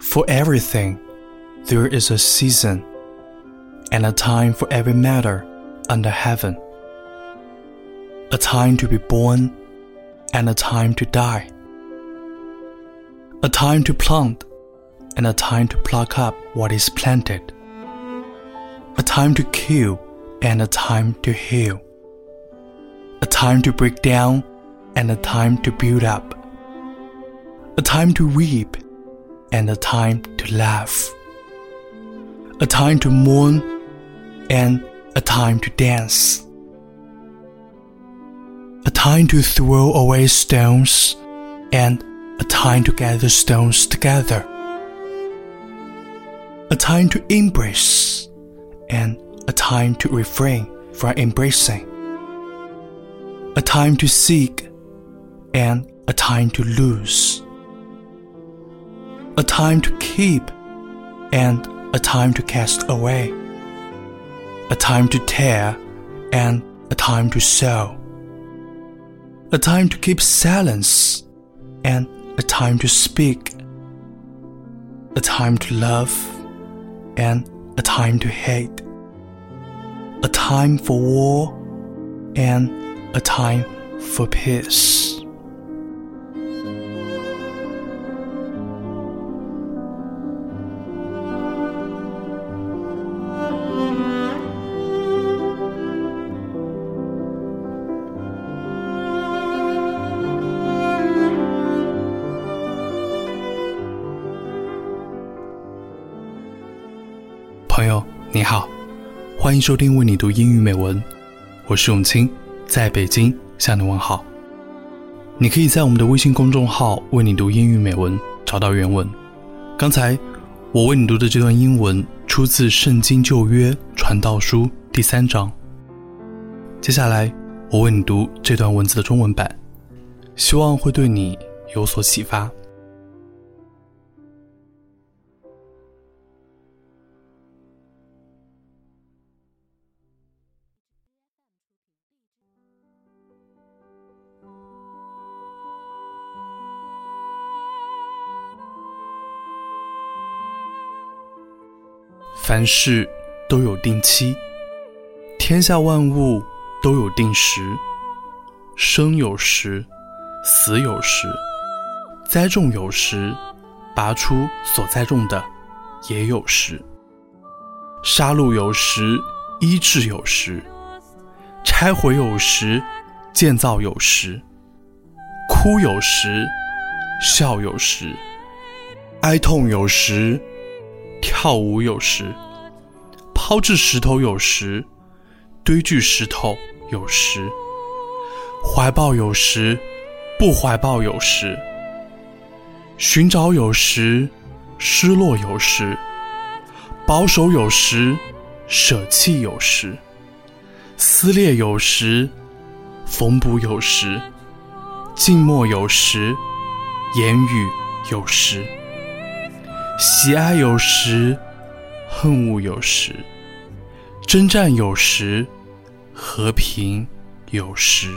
For everything, there is a season and a time for every matter under heaven. A time to be born and a time to die. A time to plant and a time to pluck up what is planted. A time to kill and a time to heal. A time to break down and a time to build up. A time to reap and a time to laugh, a time to mourn and a time to dance, a time to throw away stones and a time to gather stones together, a time to embrace and a time to refrain from embracing, a time to seek and a time to lose a time to keep and a time to cast away, a time to tear and a time to sew, a time to keep silence and a time to speak, a time to love and a time to hate, a time for war and a time for peace. 你好，欢迎收听为你读英语美文，我是永清，在北京向你问好。你可以在我们的微信公众号“为你读英语美文”找到原文。刚才我为你读的这段英文出自《圣经旧约传道书》第三章。接下来我为你读这段文字的中文版，希望会对你有所启发。凡事都有定期，天下万物都有定时。生有时，死有时；栽种有时，拔出所栽种的也有时。杀戮有时，医治有时；拆毁有时，建造有时；哭有时，笑有时；哀痛有时。跳舞有时，抛掷石头有时，堆聚石头有时，怀抱有时，不怀抱有时，寻找有时，失落有时，保守有时，舍弃有时，撕裂有时，缝补有时，静默有时，言语有时。喜爱有时，恨恶有时；征战有时，和平有时。